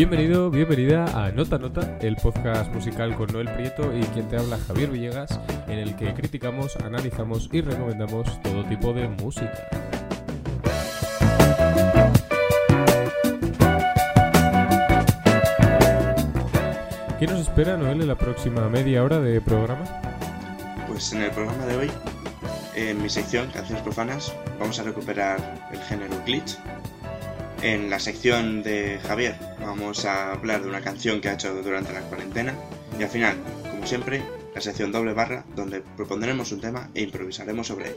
Bienvenido, bienvenida a Nota Nota, el podcast musical con Noel Prieto y quien te habla Javier Villegas, en el que criticamos, analizamos y recomendamos todo tipo de música. ¿Qué nos espera, Noel, en la próxima media hora de programa? Pues en el programa de hoy, en mi sección Canciones Profanas, vamos a recuperar el género glitch. En la sección de Javier vamos a hablar de una canción que ha hecho durante la cuarentena. Y al final, como siempre, la sección doble barra, donde propondremos un tema e improvisaremos sobre él.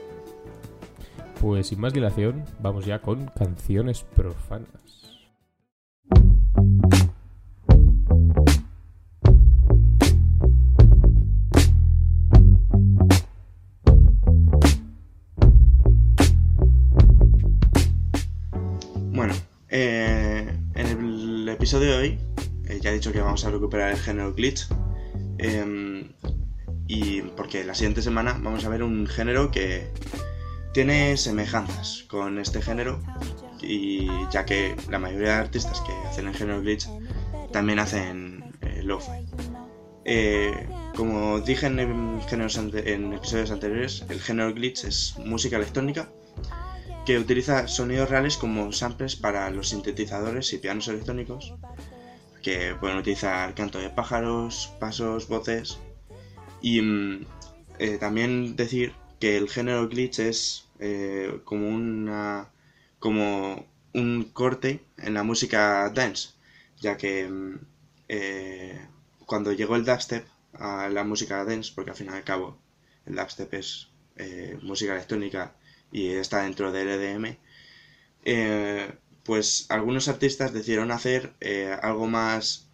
Pues sin más dilación, vamos ya con canciones profanas. Episodio de hoy, eh, ya he dicho que vamos a recuperar el género glitch. eh, y porque la siguiente semana vamos a ver un género que tiene semejanzas con este género. Y ya que la mayoría de artistas que hacen el género glitch también hacen eh, lo-fi. Eh, como dije en episodios anteriores, el género glitch es música electrónica que utiliza sonidos reales como samples para los sintetizadores y pianos electrónicos, que pueden utilizar canto de pájaros, pasos, voces. Y mm, eh, también decir que el género glitch es eh, como una como un corte en la música dance, ya que mm, eh, cuando llegó el dubstep a la música dance, porque al fin y al cabo el dubstep es música electrónica y está dentro del EDM, eh, pues algunos artistas decidieron hacer eh, algo más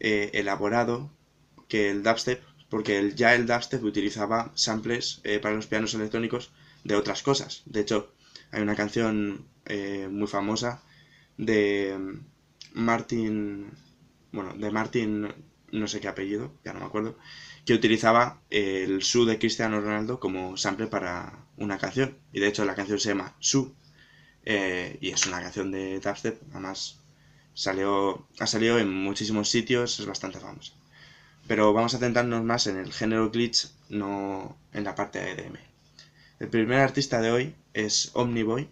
eh, elaborado que el dubstep, porque el- ya el dubstep utilizaba samples para los pianos electrónicos de otras cosas. De hecho, hay una canción muy famosa de mm, Martin, bueno, de Martin, no sé qué apellido, ya no me acuerdo, que utilizaba el Su de Cristiano Ronaldo como sample para una canción. Y de hecho la canción se llama Su. eh, y es una canción de dubstep. Además, salió, ha salido en muchísimos sitios, es bastante famosa. Pero vamos a centrarnos más en el género glitch, no en la parte de EDM. El primer artista de hoy es Omniboy.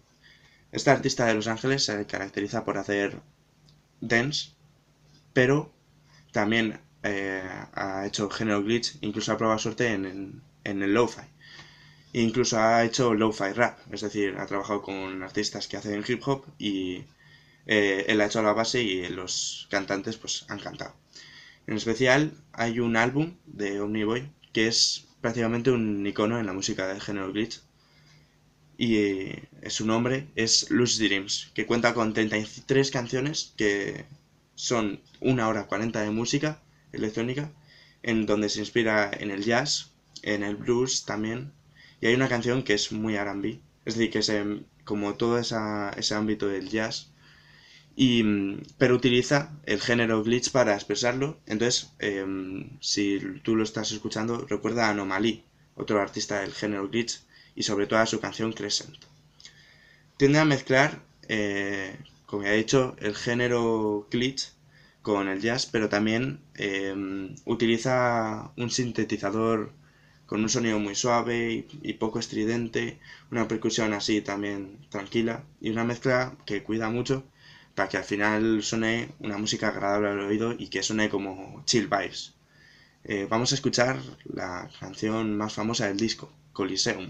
Este artista de Los Ángeles se caracteriza por hacer dance, pero también eh, ha hecho género glitch, incluso ha probado suerte en, en, en el lo-fi. Incluso ha hecho lo-fi rap, es decir, ha trabajado con artistas que hacen hip hop y eh, él ha hecho la base y los cantantes pues han cantado. En especial hay un álbum de Omniboy que es prácticamente un icono en la música del género glitch y eh, su nombre es Lucid Dreams, que cuenta con 33 canciones que son una hora 40 de música electrónica, en donde se inspira en el jazz, en el blues también, y hay una canción que es muy R&B, es decir, que es em, como todo ese ámbito del jazz, y, mm, pero utiliza el género glitch para expresarlo, entonces em, si tú lo estás escuchando, recuerda a Anomaly, otro artista del género glitch, y sobre todo a su canción Crescent. Tiende a mezclar, eh, como ya he dicho, el género glitch con el jazz, pero también eh, utiliza un sintetizador con un sonido muy suave y, y poco estridente, una percusión así también tranquila y una mezcla que cuida mucho para que al final suene una música agradable al oído y que suene como chill vibes. Eh, vamos a escuchar la canción más famosa del disco, Coliseum.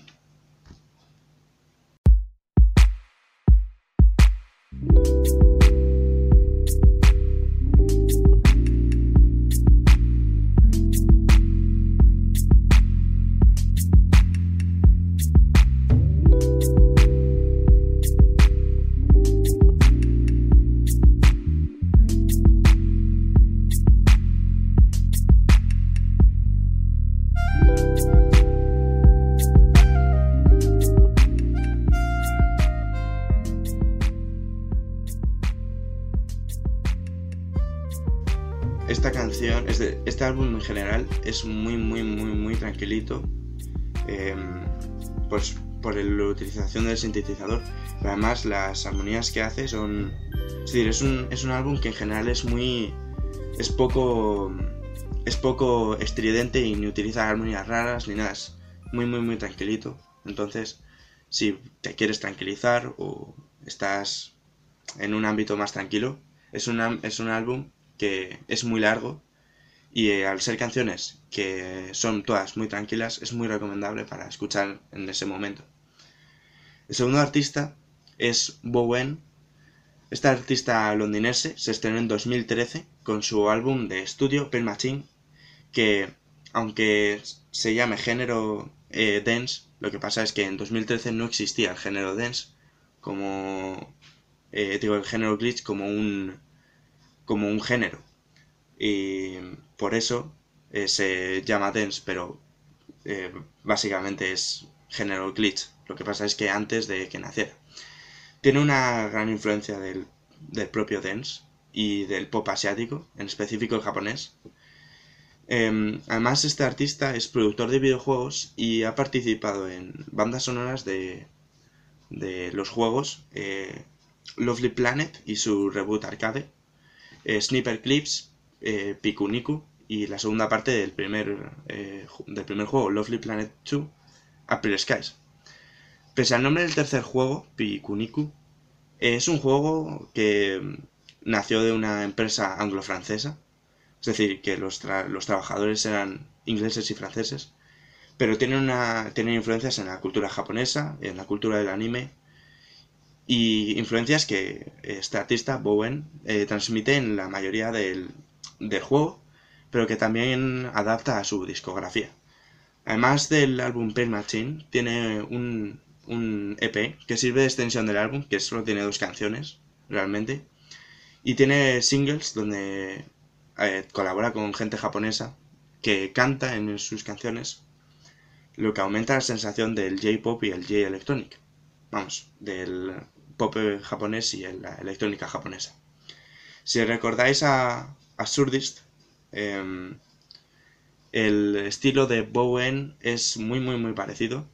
Álbum en general es muy, muy, muy, muy tranquilito. Eh, pues por la utilización del sintetizador. Además las armonías que hace son... Es decir, es un, es un álbum que en general es muy... es poco... es poco estridente y ni utiliza armonías raras ni nada. Es muy muy muy tranquilito. Entonces, si te quieres tranquilizar o estás en un ámbito más tranquilo, es, es un álbum que es muy largo y eh, al ser canciones que son todas muy tranquilas, es muy recomendable para escuchar en ese momento. El segundo artista es Bowen. Este artista londinense se estrenó en 2013 con su álbum de estudio Pen Machine, que aunque se llame género eh, dance, lo que pasa es que en 2013 no existía el género dance como eh, digo el género glitch como un como un género y por eso eh, se llama dance, pero eh, básicamente es género glitch. Lo que pasa es que antes de que naciera. Tiene una gran influencia del, propio dance y del pop asiático, en específico el japonés. Em, además, este artista es productor de videojuegos y ha participado en bandas sonoras de, de los juegos eh, Lovely Planet y su reboot arcade, Sniper Clips eh, Pikuniku y la segunda parte del primer, eh, del primer juego, Lovely Planet 2, April Skies. Pese al nombre del tercer juego, Pikuniku, es un juego que nació de una empresa anglo-francesa, es decir, que los, los, trabajadores eran ingleses y franceses, pero tienen, una, tienen influencias en la cultura japonesa, en la cultura del anime, y influencias que este artista, Bowen, eh, transmite en la mayoría del, del juego, pero que también adapta a su discografía. Además del álbum Pain Machine, tiene un, un EP que sirve de extensión del álbum, que solo tiene dos canciones, realmente. Y tiene singles donde eh, colabora con gente japonesa que canta en sus canciones, lo que aumenta la sensación del J-pop y el J-electronic. Vamos, del pop japonés y la electrónica japonesa. Si recordáis a, Absurdist. Em, el estilo de Bowen es muy muy muy parecido.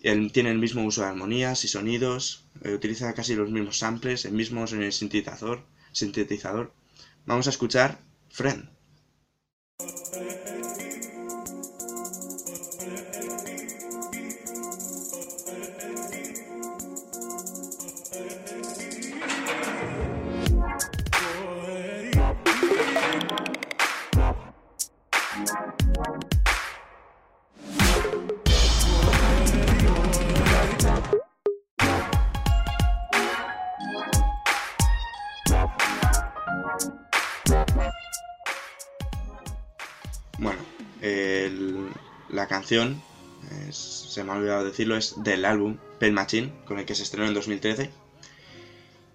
Tiene el mismo uso de armonías y sonidos, eh, utiliza casi los mismos samples, el mismo sintetizador, sintetizador. Vamos a escuchar Friend. Canción, se me ha olvidado decirlo, es del álbum Pen Machine, con el que se estrenó en 2013.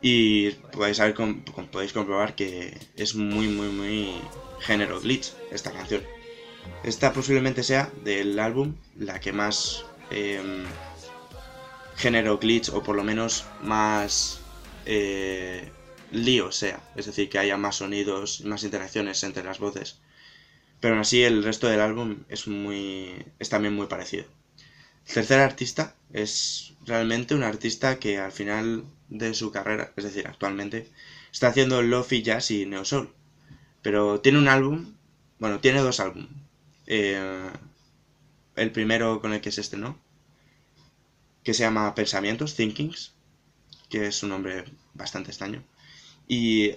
Y podéis, podéis comprobar que es muy, muy, muy género glitch esta canción. Esta posiblemente sea del álbum la que más em, género glitch o por lo menos más eh, lío sea. Es decir, que haya más sonidos, más interacciones entre las voces. Pero aún así el resto del álbum es, muy, es también muy parecido. El tercer artista es realmente un artista que al final de su carrera, es decir, actualmente, está haciendo lofi jazz y neo soul. Pero tiene un álbum, bueno, tiene dos álbumes. Eh, el primero con el que se estrenó, que se llama Pensamientos, Thinkings, que es un nombre bastante extraño. Y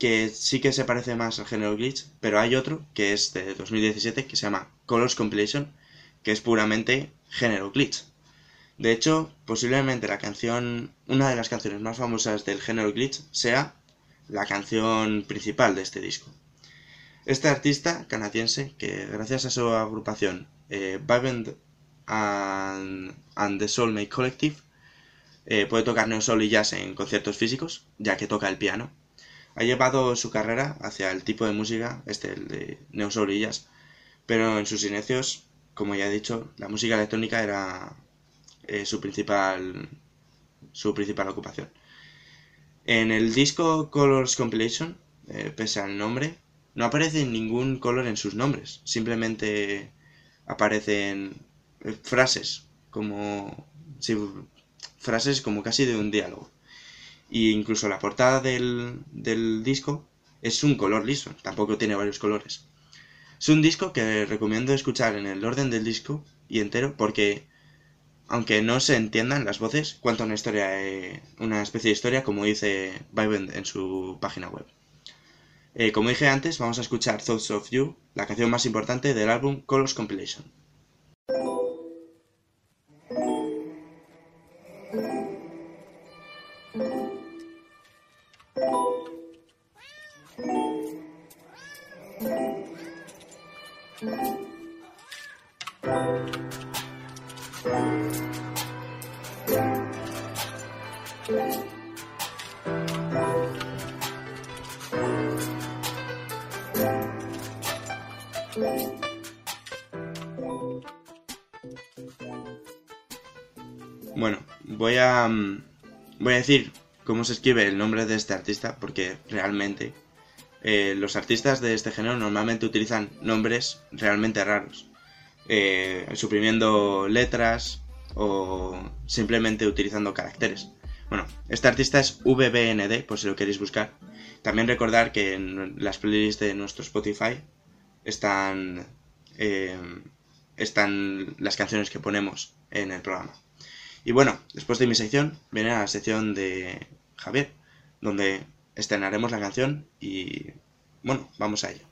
que sí que se parece más al género glitch, pero hay otro que es de 2017 que se llama Colors Compilation, que es puramente género glitch. De hecho, posiblemente la canción, una de las canciones más famosas del género glitch sea la canción principal de este disco. Este artista canadiense, que gracias a su agrupación eh, and, the Soulmate Collective, eh, puede tocar neo soul y jazz en conciertos físicos, ya que toca el piano ha llevado su carrera hacia el tipo de música, este, el de neo pero en sus inicios, como ya he dicho, la música electrónica era eh, su principal su principal ocupación. En el disco Colors Compilation, eh, pese al nombre, no aparece ningún color en sus nombres, simplemente aparecen eh, frases como frases como casi de un diálogo. Y incluso la portada del, del disco es un color liso, tampoco tiene varios colores. Es un disco que recomiendo escuchar en el orden del disco y entero porque aunque no se entiendan las voces, cuenta una historia, eh, una especie de historia como dice Viven en su página web. Eh, como dije antes, vamos a escuchar Thoughts of You, la canción más importante del álbum Colors Compilation. Voy a mm, voy a decir cómo se escribe el nombre de este artista porque realmente eh, los artistas de este género normalmente utilizan nombres realmente raros, eh, suprimiendo letras o simplemente utilizando caracteres. Bueno, este artista es VBND, por si lo queréis buscar. También recordar que en las playlists de nuestro Spotify están, eh, están las canciones que ponemos en el programa. Y bueno, después de mi sección, viene la sección de Javier, donde estrenaremos la canción y bueno, vamos a ello.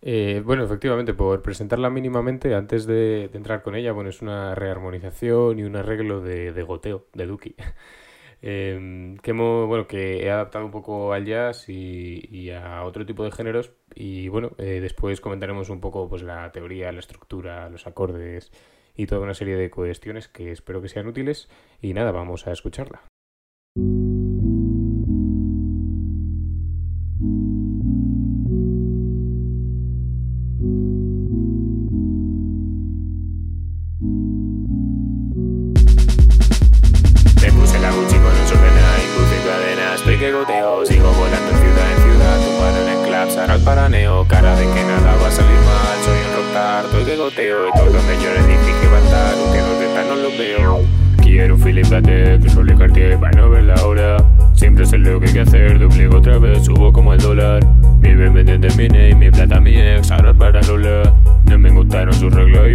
Eh, bueno, efectivamente, por presentarla mínimamente, antes de, entrar con ella, bueno, es una rearmonización y un arreglo de, goteo, de Duki. Em, que, bueno, que he adaptado un poco al jazz y, a otro tipo de géneros. Y bueno, eh, después comentaremos un poco pues, la teoría, la estructura, los acordes y toda una serie de cuestiones que espero que sean útiles. Y nada, vamos a escucharla.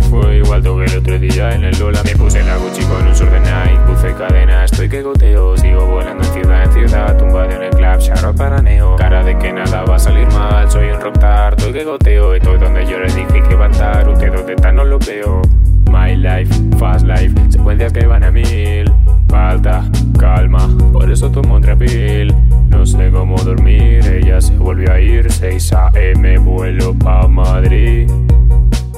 Sus reglas y fue igual que el otro día en el Lola Me puse la Gucci con un sort de Nike Puse cadena, estoy que goteo Sigo volando en ciudad en ciudad Tumbado en el club, para paraneo Cara de que nada va a salir mal Soy un rockstar, estoy que goteo Estoy donde yo les dije que va a estar Usted donde está no lo veo My life, fast life Secuencias que van a mil Falta calma, por eso tomo un trapil No sé cómo dormir, ella se volvió a ir 6 a.m. vuelo pa' Madrid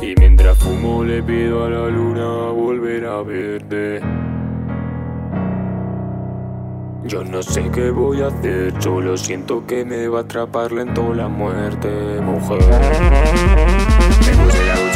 y mientras fumo le pido a la luna volver a verte. Yo no sé qué voy a hacer, solo siento que me va a atrapar lento la muerte, mujer. Me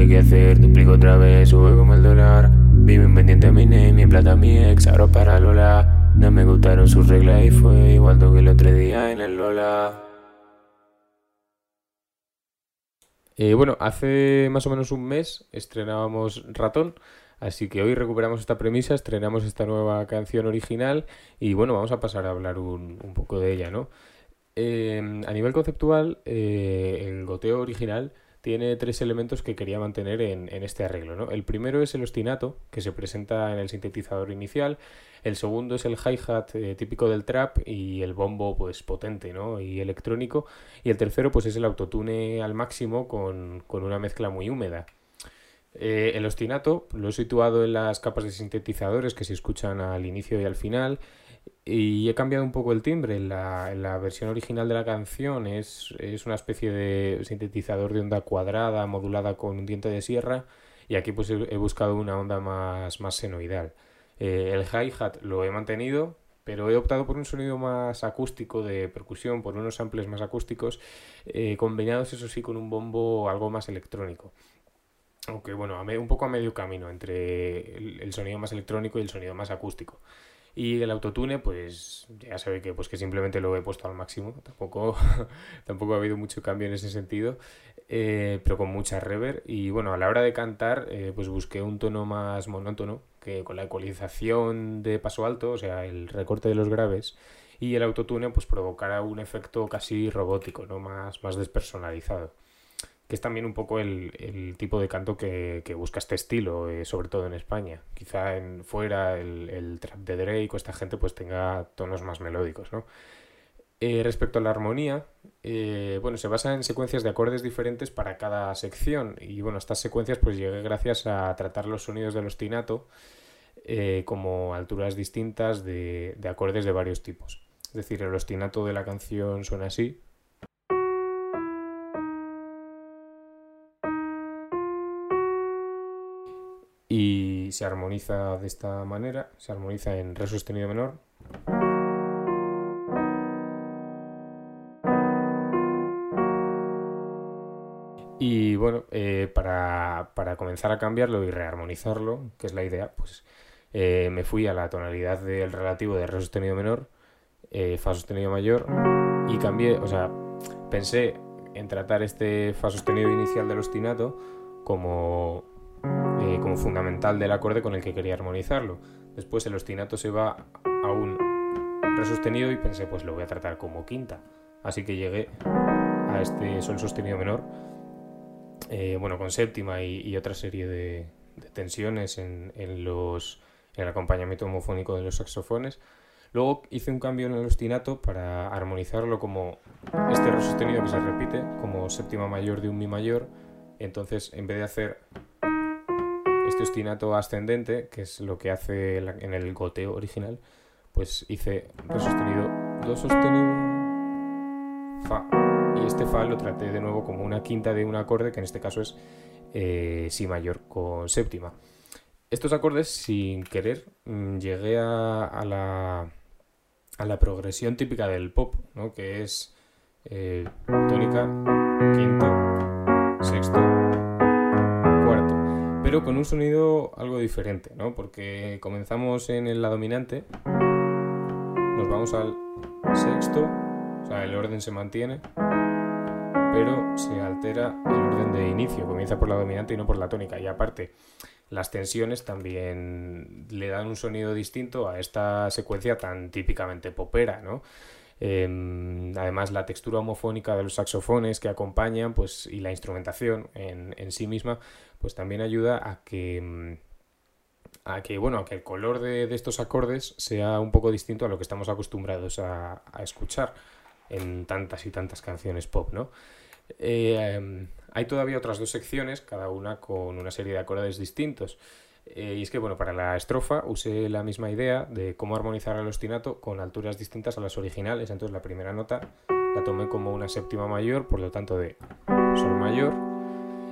Lo que hacer, duplico otra vez, sube como el dólar. Vivo pendiente a mi name, mi plata mi ex, ahora para Lola. No me gustaron sus reglas y fue igual que el otro día en el Lola. Eh, bueno, hace más o menos un mes estrenábamos Ratón, así que hoy recuperamos esta premisa, estrenamos esta nueva canción original y bueno, vamos a pasar a hablar un, poco de ella, ¿no? Eh, a nivel conceptual, eh, el goteo original tiene tres elementos que quería mantener en, este arreglo. ¿no? El primero es el ostinato, que se presenta en el sintetizador inicial. El segundo es el hi-hat eh, típico del trap y el bombo pues potente ¿no? y electrónico. Y el tercero pues es el autotune al máximo con, una mezcla muy húmeda. Eh, el ostinato lo he situado en las capas de sintetizadores que se escuchan al inicio y al final y he cambiado un poco el timbre. En la, la versión original de la canción es, una especie de sintetizador de onda cuadrada modulada con un diente de sierra. y aquí pues he, buscado una onda más, más senoidal. Eh, el hi-hat lo he mantenido, pero he optado por un sonido más acústico de percusión, por unos samples más acústicos, eh, combinados eso sí con un bombo algo más electrónico. Aunque bueno, un poco a medio camino entre el, sonido más electrónico y el sonido más acústico. Y el autotune, pues ya sabe que, pues, que simplemente lo he puesto al máximo. Tampoco, tampoco ha habido mucho cambio en ese sentido, eh, pero con mucha reverb. Y bueno, a la hora de cantar, eh, pues busqué un tono más monótono, que con la ecualización de paso alto, o sea, el recorte de los graves, y el autotune, pues provocara un efecto casi robótico, ¿no? Más, más despersonalizado que es también un poco el, tipo de canto que, busca este estilo, eh, sobre todo en España. Quizá en fuera el, trap de Drake o esta gente pues tenga tonos más melódicos. Eh, respecto a la armonía, eh, bueno, se basa en secuencias de acordes diferentes para cada sección y bueno, estas secuencias pues llegué gracias a tratar los sonidos del ostinato como alturas distintas de, de acordes de varios tipos. Es decir, el ostinato de la canción suena así, y se armoniza de esta manera, se armoniza en re sostenido menor. Y bueno, eh, para, comenzar a cambiarlo y rearmonizarlo, que es la idea, pues eh, me fui a la tonalidad del relativo de re sostenido menor, eh, fa sostenido mayor y cambié, o sea, pensé en tratar este fa sostenido inicial del ostinato como eh, como fundamental del acorde con el que quería armonizarlo. Después el ostinato se va a un re sostenido y pensé, pues lo voy a tratar como quinta. Así que llegué a este sol sostenido menor, eh, bueno, con séptima y, otra serie de, tensiones en, en el acompañamiento homofónico de los saxofones. Luego hice un cambio en el ostinato para armonizarlo como este re sostenido que se repite, como séptima mayor de un mi mayor. Entonces, en vez de hacer este ostinato ascendente, que es lo que hace en el goteo original, pues hice re sostenido, do sostenido, fa. Y este fa lo traté de nuevo como una quinta de un acorde, que en este caso es eh, si mayor con séptima. Estos acordes, sin querer, mm, llegué a, la, a la progresión típica del pop, ¿no? que es eh, tónica, quinta, sexto, pero con un sonido algo diferente, ¿no? Porque comenzamos en la dominante, nos vamos al sexto, o sea, el orden se mantiene, pero se altera el orden de inicio, comienza por la dominante y no por la tónica. Y aparte, las tensiones también le dan un sonido distinto a esta secuencia tan típicamente popera, ¿no? Em, además, la textura homofónica de los saxofones que acompañan pues, y la instrumentación en, sí misma pues también ayuda a que, mm, a que, bueno, a que el color de, estos acordes sea un poco distinto a lo que estamos acostumbrados a, escuchar en tantas y tantas canciones pop, ¿no? Eh, em, hay todavía otras dos secciones, cada una con una serie de acordes distintos. Eh, y es que, bueno, para la estrofa usé la misma idea de cómo armonizar el ostinato con alturas distintas a las originales. Entonces la primera nota la tomé como una séptima mayor, por lo tanto de sol mayor.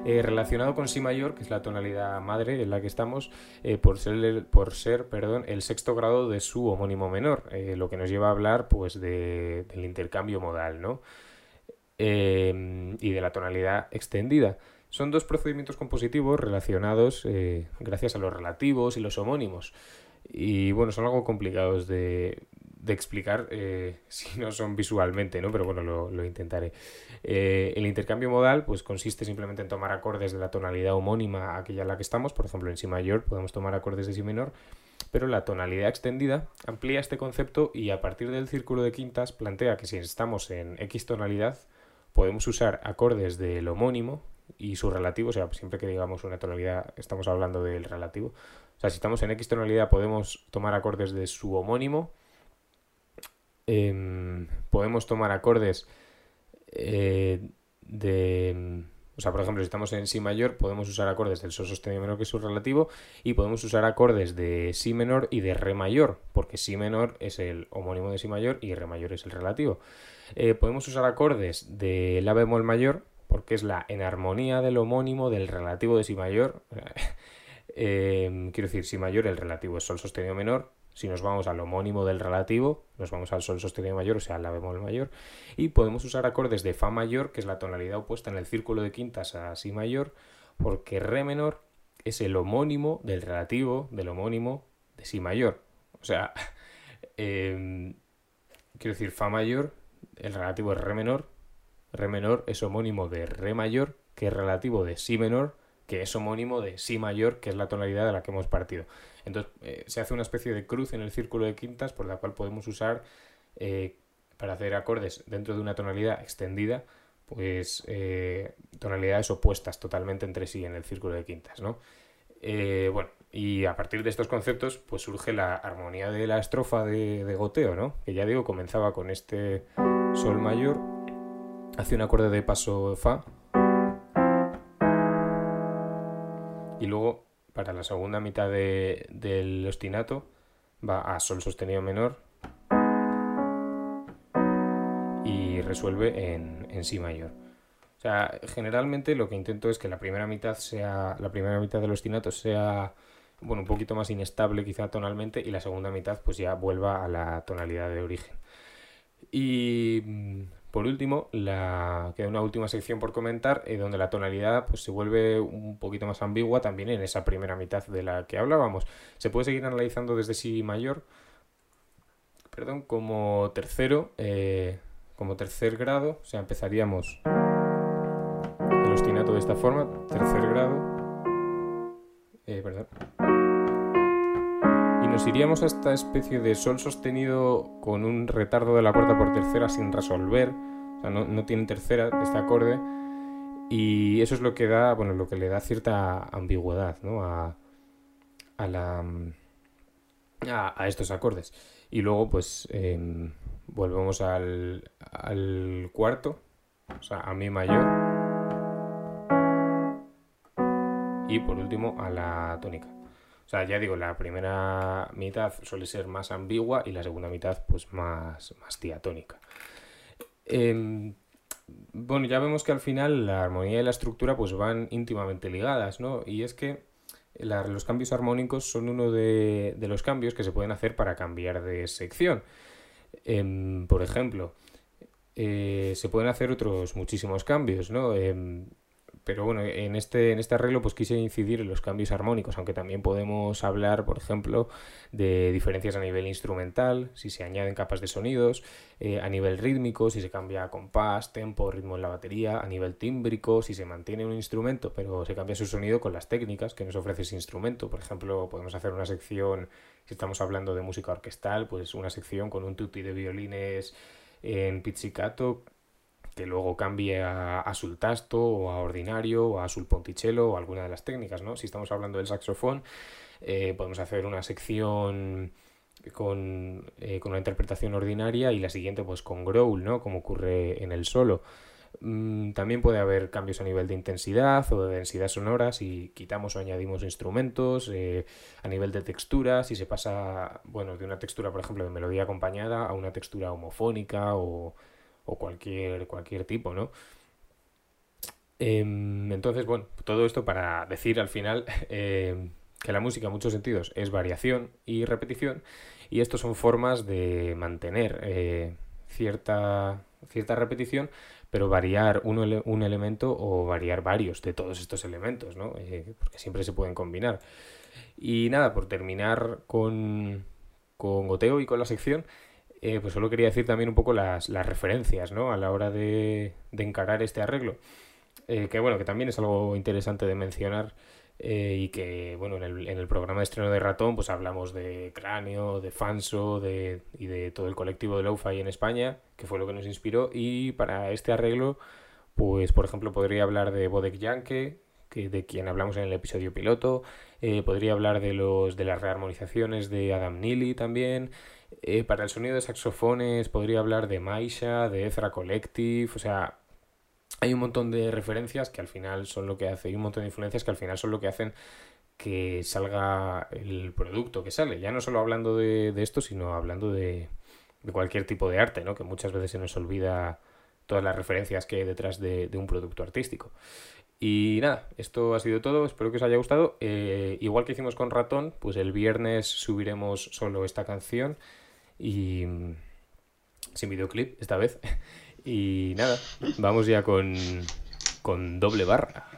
Eh, relacionado con si mayor, que es la tonalidad madre en la que estamos, eh, por ser, por ser perdón, el sexto grado de su homónimo menor, lo que nos lleva a hablar pues, de, del intercambio modal ¿no? y de la tonalidad extendida. Son dos procedimientos compositivos relacionados eh, gracias a los relativos y los homónimos. Y bueno, son algo complicados de, explicar eh, si no son visualmente, ¿no? Pero bueno, lo, intentaré. Eh, el intercambio modal pues consiste simplemente en tomar acordes de la tonalidad homónima a aquella en la que estamos, por ejemplo en si mayor podemos tomar acordes de si menor, pero la tonalidad extendida amplía este concepto y a partir del círculo de quintas plantea que si estamos en X tonalidad podemos usar acordes del homónimo y su relativo, o sea, siempre que digamos una tonalidad estamos hablando del relativo. O sea, si estamos en X tonalidad podemos tomar acordes de su homónimo, em, podemos tomar acordes eh, de... O sea, por ejemplo, si estamos en Si mayor, podemos usar acordes del Sol sostenido menor, que es su relativo, y podemos usar acordes de Si menor y de Re mayor, porque Si menor es el homónimo de Si mayor y Re mayor es el relativo. Eh, podemos usar acordes de La bemol mayor, que es la enarmonía del homónimo del relativo de si mayor. Em, quiero decir, si mayor el relativo es sol sostenido menor, si nos vamos al homónimo del relativo, nos vamos al sol sostenido mayor, o sea, la bemol mayor, y podemos usar acordes de fa mayor, que es la tonalidad opuesta en el círculo de quintas a si mayor, porque re menor es el homónimo del relativo del homónimo de si mayor. O sea, em, quiero decir, fa mayor, el relativo es re menor, re menor es homónimo de re mayor, que es relativo de si menor, que es homónimo de si mayor, que es la tonalidad de la que hemos partido. Entonces eh, se hace una especie de cruz en el círculo de quintas por la cual podemos usar eh, para hacer acordes dentro de una tonalidad extendida, pues eh, tonalidades opuestas totalmente entre sí en el círculo de quintas, ¿no? bueno, y a partir de estos conceptos, pues surge la armonía de la estrofa de, de goteo, ¿no? Que ya digo, comenzaba con este sol mayor, hace un acorde de paso fa, Y luego, para la segunda mitad del ostinato, va a sol sostenido menor y resuelve en, en si mayor. O sea, generalmente lo que intento es que la primera mitad sea. La primera mitad del ostinato sea. Bueno, un poquito más inestable quizá tonalmente. Y la segunda mitad, pues ya vuelva a la tonalidad de origen. Y mm, por último, queda una última sección por comentar, eh, donde la tonalidad pues, se vuelve un poquito más ambigua también en esa primera mitad de la que hablábamos. Se puede seguir analizando desde si mayor, perdón, como tercero, eh, como tercer grado, o sea, empezaríamos el ostinato de esta forma, tercer grado, eh, perdón, nos iríamos a esta especie de sol sostenido con un retardo de la cuarta por tercera sin resolver o sea, no, tiene tercera este acorde. Y eso es lo que da, bueno, lo que le da cierta ambigüedad, ¿no? A, a estos acordes. Y luego, pues, em, volvemos al, al cuarto, o sea, a mi mayor. Y por último, a la tónica. O sea, ya digo, la primera mitad suele ser más ambigua y la segunda mitad, pues, más, más diatónica. Em, bueno, ya vemos que al final la armonía y la estructura pues van íntimamente ligadas, ¿no? Y es que los cambios armónicos son uno de, los cambios que se pueden hacer para cambiar de sección. Em, por ejemplo, eh, se pueden hacer otros muchísimos cambios, ¿no? Pero bueno, en este, en este arreglo pues quise incidir en los cambios armónicos, aunque también podemos hablar, por ejemplo, de diferencias a nivel instrumental, si se añaden capas de sonidos, eh, a nivel rítmico, si se cambia compás, tempo, ritmo en la batería, a nivel tímbrico, si se mantiene un instrumento, pero se cambia su sonido con las técnicas que nos ofrece ese instrumento. Por ejemplo, podemos hacer una sección, si estamos hablando de música orquestal, pues una sección con un tutti de violines en pizzicato que luego cambie a, a sultasto o a ordinario o a sulponticello o alguna de las técnicas, ¿no? Si estamos hablando del saxofón, eh, podemos hacer una sección con, eh, con, una interpretación ordinaria y la siguiente pues con growl, ¿no? Como ocurre en el solo. Mm, también puede haber cambios a nivel de intensidad o de densidad sonora si quitamos o añadimos instrumentos, eh, a nivel de textura, si se pasa, bueno, de una textura, por ejemplo, de melodía acompañada a una textura homofónica o o cualquier, cualquier tipo, ¿no? Em, entonces, bueno, todo esto para decir al final em, que la música en muchos sentidos es variación y repetición y esto son formas de mantener eh, cierta, cierta repetición pero variar un, un, elemento o variar varios de todos estos elementos, ¿no? Eh, porque siempre se pueden combinar. Y nada, por terminar con, con Goteo y con la sección, eh, pues solo quería decir también un poco las, referencias, ¿no? A la hora de, encarar este arreglo. Eh, que bueno, que también es algo interesante de mencionar eh, y que, bueno, en el, en el, programa de estreno de Ratón pues hablamos de Cráneo, de Fanso de, y de todo el colectivo de Lo-Fi en España, que fue lo que nos inspiró y para este arreglo, pues por ejemplo podría hablar de Bodek Yankee, que, de quien hablamos en el episodio piloto, podría hablar de, los, de las rearmonizaciones de Adam Neely también, eh, para el sonido de saxofones podría hablar de Maisha, de Ezra Collective, o sea, hay un montón de referencias que al final son lo que hace, hay un montón de influencias que al final son lo que hacen que salga el producto que sale. Ya no solo hablando de, esto, sino hablando de, cualquier tipo de arte, ¿no? Que muchas veces se nos olvida todas las referencias que hay detrás de, un producto artístico. Y nada, esto ha sido todo, espero que os haya gustado. Eh, igual que hicimos con Ratón, pues el viernes subiremos solo esta canción y sin videoclip esta vez. Y nada, vamos ya con, con doble barra.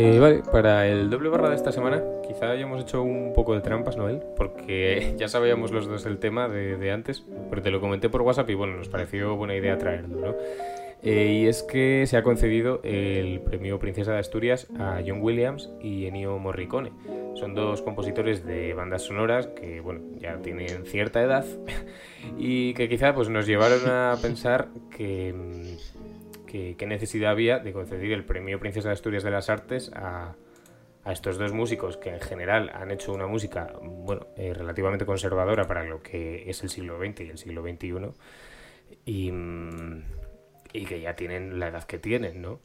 Eh, vale, para el doble barra de esta semana, quizá hayamos hecho un poco de trampas, Noel, porque ya sabíamos los dos el tema de, antes, pero te lo comenté por WhatsApp y bueno, nos pareció buena idea traerlo, ¿no? Eh, y es que se ha concedido el premio Princesa de Asturias a John Williams y Ennio Morricone. Son dos compositores de bandas sonoras que, bueno, ya tienen cierta edad y que quizá pues, nos llevaron a pensar que qué necesidad había de conceder el premio Princesa de Asturias de las Artes a, estos dos músicos que en general han hecho una música bueno, eh, relativamente conservadora para lo que es el siglo XX y el siglo XXI y, y que ya tienen la edad que tienen, ¿no?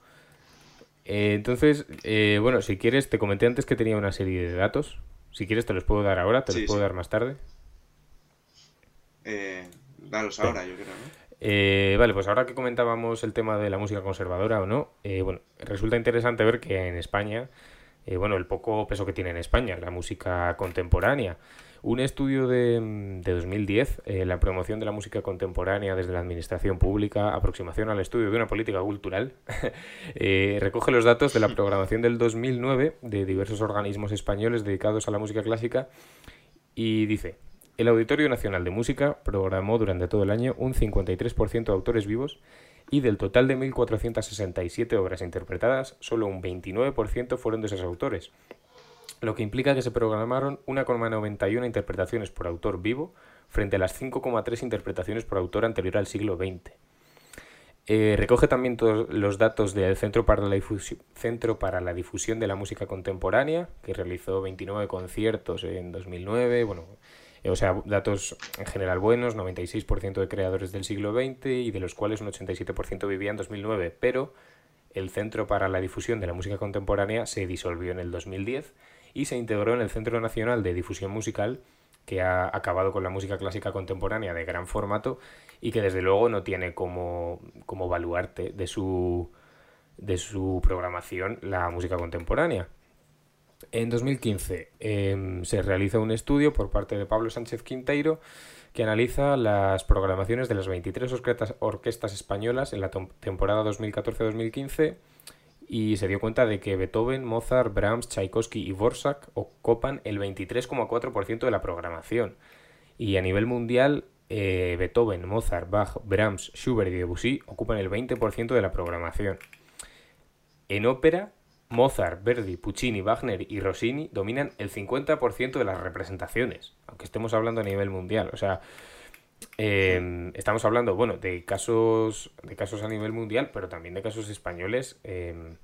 Eh, entonces, eh, bueno, si quieres, te comenté antes que tenía una serie de datos. Si quieres, te los puedo dar ahora, te los puedo dar más tarde. Eh, daros ahora, yo creo, ¿no? Eh, vale, pues ahora que comentábamos el tema de la música conservadora o no, eh, bueno, resulta interesante ver que en España, eh, bueno, el poco peso que tiene en España la música contemporánea. Un estudio de, 2010, la promoción de la música contemporánea desde la administración pública, aproximación al estudio de una política cultural, recoge los datos de la programación del 2009 de diversos organismos españoles dedicados a la música clásica y dice, el Auditorio Nacional de Música programó durante todo el año un 53% de autores vivos y del total de 1.467 obras interpretadas, solo un 29% fueron de esos autores, lo que implica que se programaron 1,91 interpretaciones por autor vivo frente a las 5,3 interpretaciones por autor anterior al siglo XX. Eh, recoge también todos los datos del Centro para, la Centro para la Difusión de la Música Contemporánea, que realizó 29 conciertos en 2009, bueno, o sea, datos en general buenos, 96% de creadores del siglo XX y de los cuales un 87% vivía en 2009, pero el Centro para la Difusión de la Música Contemporánea se disolvió en el 2010 y se integró en el Centro Nacional de Difusión Musical, que ha acabado con la música clásica contemporánea de gran formato y que desde luego no tiene como, como baluarte de su, de su programación la música contemporánea. En 2015 em, se realiza un estudio por parte de Pablo Sánchez Quinteiro que analiza las programaciones de las 23 orquestas, españolas en la temporada 2014-2015 y se dio cuenta de que Beethoven, Mozart, Brahms, Tchaikovsky y Borsak ocupan el 23,4% de la programación. Y a nivel mundial, eh, Beethoven, Mozart, Bach, Brahms, Schubert y Debussy ocupan el 20% de la programación. En ópera, Mozart, Verdi, Puccini, Wagner y Rossini dominan el 50% de las representaciones, aunque estemos hablando a nivel mundial. O sea, em, estamos hablando, bueno, de casos, de casos a nivel mundial, pero también de casos españoles em,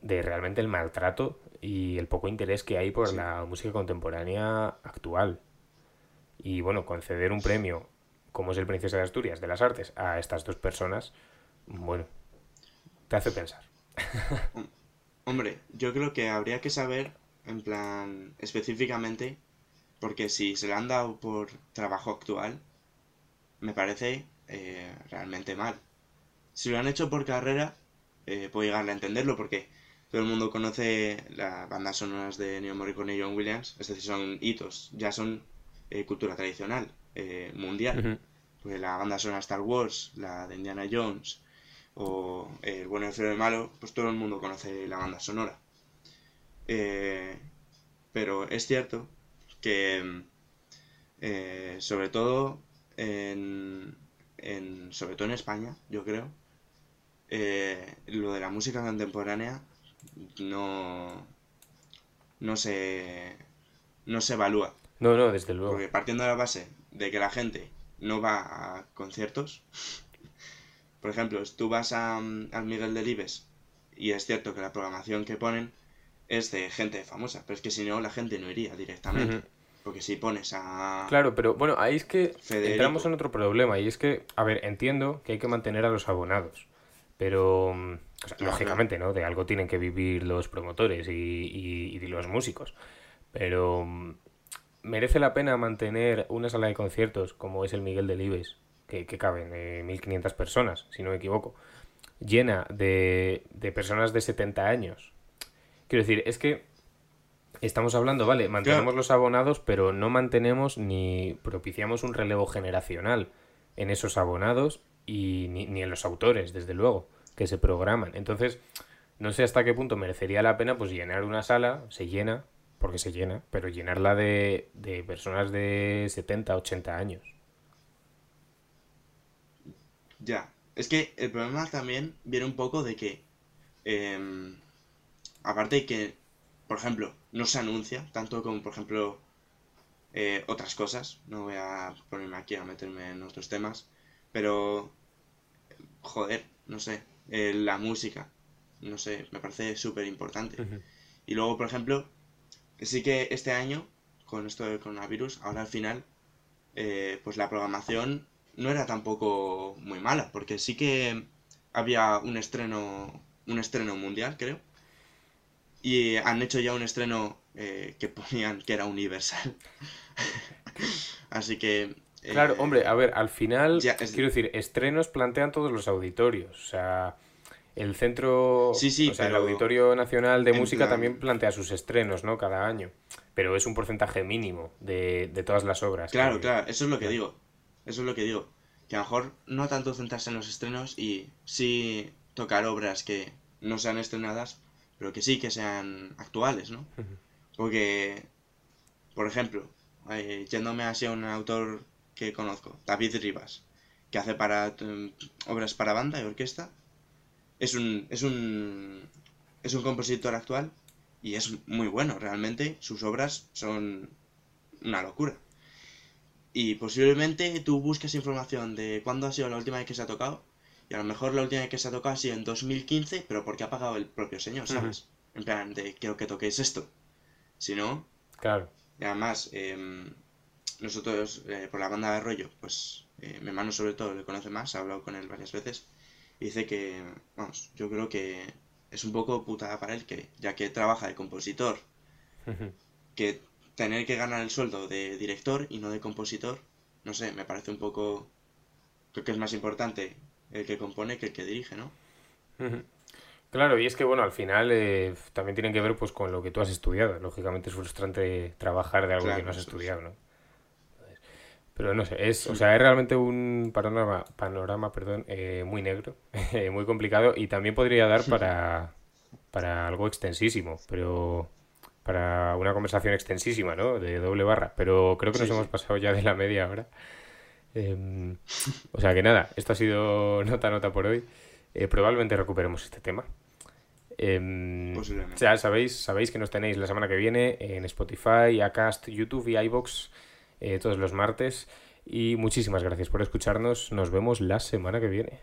de realmente el maltrato y el poco interés que hay por la música contemporánea actual. Y bueno, conceder un premio como es el Princesa de Asturias de las Artes a estas dos personas, bueno, te hace pensar. Hombre, yo creo que habría que saber, en plan, específicamente, porque si se le han dado por trabajo actual, me parece eh, realmente mal. Si lo han hecho por carrera, eh, puedo llegar a entenderlo, porque todo el mundo conoce las bandas sonoras de Neo Morricone y John Williams, es decir, son hitos, ya son eh, cultura tradicional, mundial. Pues la banda sonora Star Wars, la de Indiana Jones, o El bueno, el feo y el malo, pues todo el mundo conoce la banda sonora. Eh, pero es cierto que, eh, sobre todo en, sobre todo en España, yo creo, eh, lo de la música contemporánea no, no se, no se evalúa. No, no, desde luego. Porque partiendo de la base de que la gente no va a conciertos, por ejemplo, tú vas a, al Miguel Delibes y es cierto que la programación que ponen es de gente famosa, pero es que si no, la gente no iría directamente. Porque si pones a. Claro, pero bueno, ahí es que entramos en otro problema. Y es que, a ver, entiendo que hay que mantener a los abonados. Pero, lógicamente, ¿no? De algo tienen que vivir los promotores y, y, y los músicos. Pero mm, merece la pena mantener una sala de conciertos como es el Miguel de Libes, que, que caben 1.500 personas, si no me equivoco, llena de, de personas de 70 años. Quiero decir, es que estamos hablando, vale, mantenemos los abonados, pero no mantenemos ni propiciamos un relevo generacional en esos abonados y ni, ni en los autores, desde luego, que se programan. Entonces, no sé hasta qué punto merecería la pena pues llenar una sala, se llena, porque se llena, pero llenarla de, de personas de 70, 80 años. Ya, es que el problema también viene un poco de que, em, aparte de que, por ejemplo, no se anuncia, tanto como, por ejemplo, eh, otras cosas, no voy a ponerme aquí a meterme en otros temas, pero, joder, no sé, eh, la música, no sé, me parece súper importante. Y luego, por ejemplo, sí que este año, con esto del coronavirus, ahora al final, eh, pues la programación no era tampoco muy mala, porque sí que había un estreno, un estreno mundial, creo. Y han hecho ya un estreno eh, que ponían que era universal. Así que... claro, eh, hombre, a ver, al final, quiero decir, estrenos plantean todos los auditorios. O sea, el centro, sí, sí, o sea, el Auditorio Nacional de Música también plantea sus estrenos, ¿no? Cada año. Pero es un porcentaje mínimo de, de todas las obras. Claro, claro, eso es lo que digo. Eso es lo que digo. Que a lo mejor no tanto centrarse en los estrenos y sí tocar obras que no sean estrenadas, pero que sí que sean actuales, ¿no? Porque, por ejemplo, eh, yéndome hacia un autor que conozco, David Rivas, que hace para mm, obras para banda y orquesta, es un, es un, es un compositor actual y es muy bueno, realmente sus obras son una locura. Y posiblemente tú busques información de cuándo ha sido la última vez que se ha tocado y a lo mejor la última vez que se ha tocado ha sido en 2015, pero porque ha pagado el propio señor, ¿sabes? En plan, de quiero que toquéis esto. Si no... Claro. Y además, em, nosotros, eh, por la banda de rollo, pues eh, mi hermano sobre todo le conoce más, ha hablado con él varias veces dice que, vamos, yo creo que es un poco putada para él que, ya que trabaja de compositor, que tener que ganar el sueldo de director y no de compositor, no sé, me parece un poco, creo que es más importante el que compone que el que dirige, ¿no? Claro, y es que bueno, al final eh, también tienen que ver pues con lo que tú has estudiado. Lógicamente es frustrante trabajar de algo que no has estudiado, ¿no? Pero no sé, es, o sea, es realmente un panorama, panorama perdón, eh, muy negro, muy complicado y también podría dar para, para algo extensísimo, pero para una conversación extensísima, ¿no? De doble barra, pero creo que nos hemos pasado ya de la media hora. Em, o sea que nada, esto ha sido nota nota por hoy. Eh, probablemente recuperemos este tema. Eh, ya sabéis, sabéis que nos tenéis la semana que viene en Spotify, Acast, YouTube y iBox eh, todos los martes. Y muchísimas gracias por escucharnos. Nos vemos la semana que viene.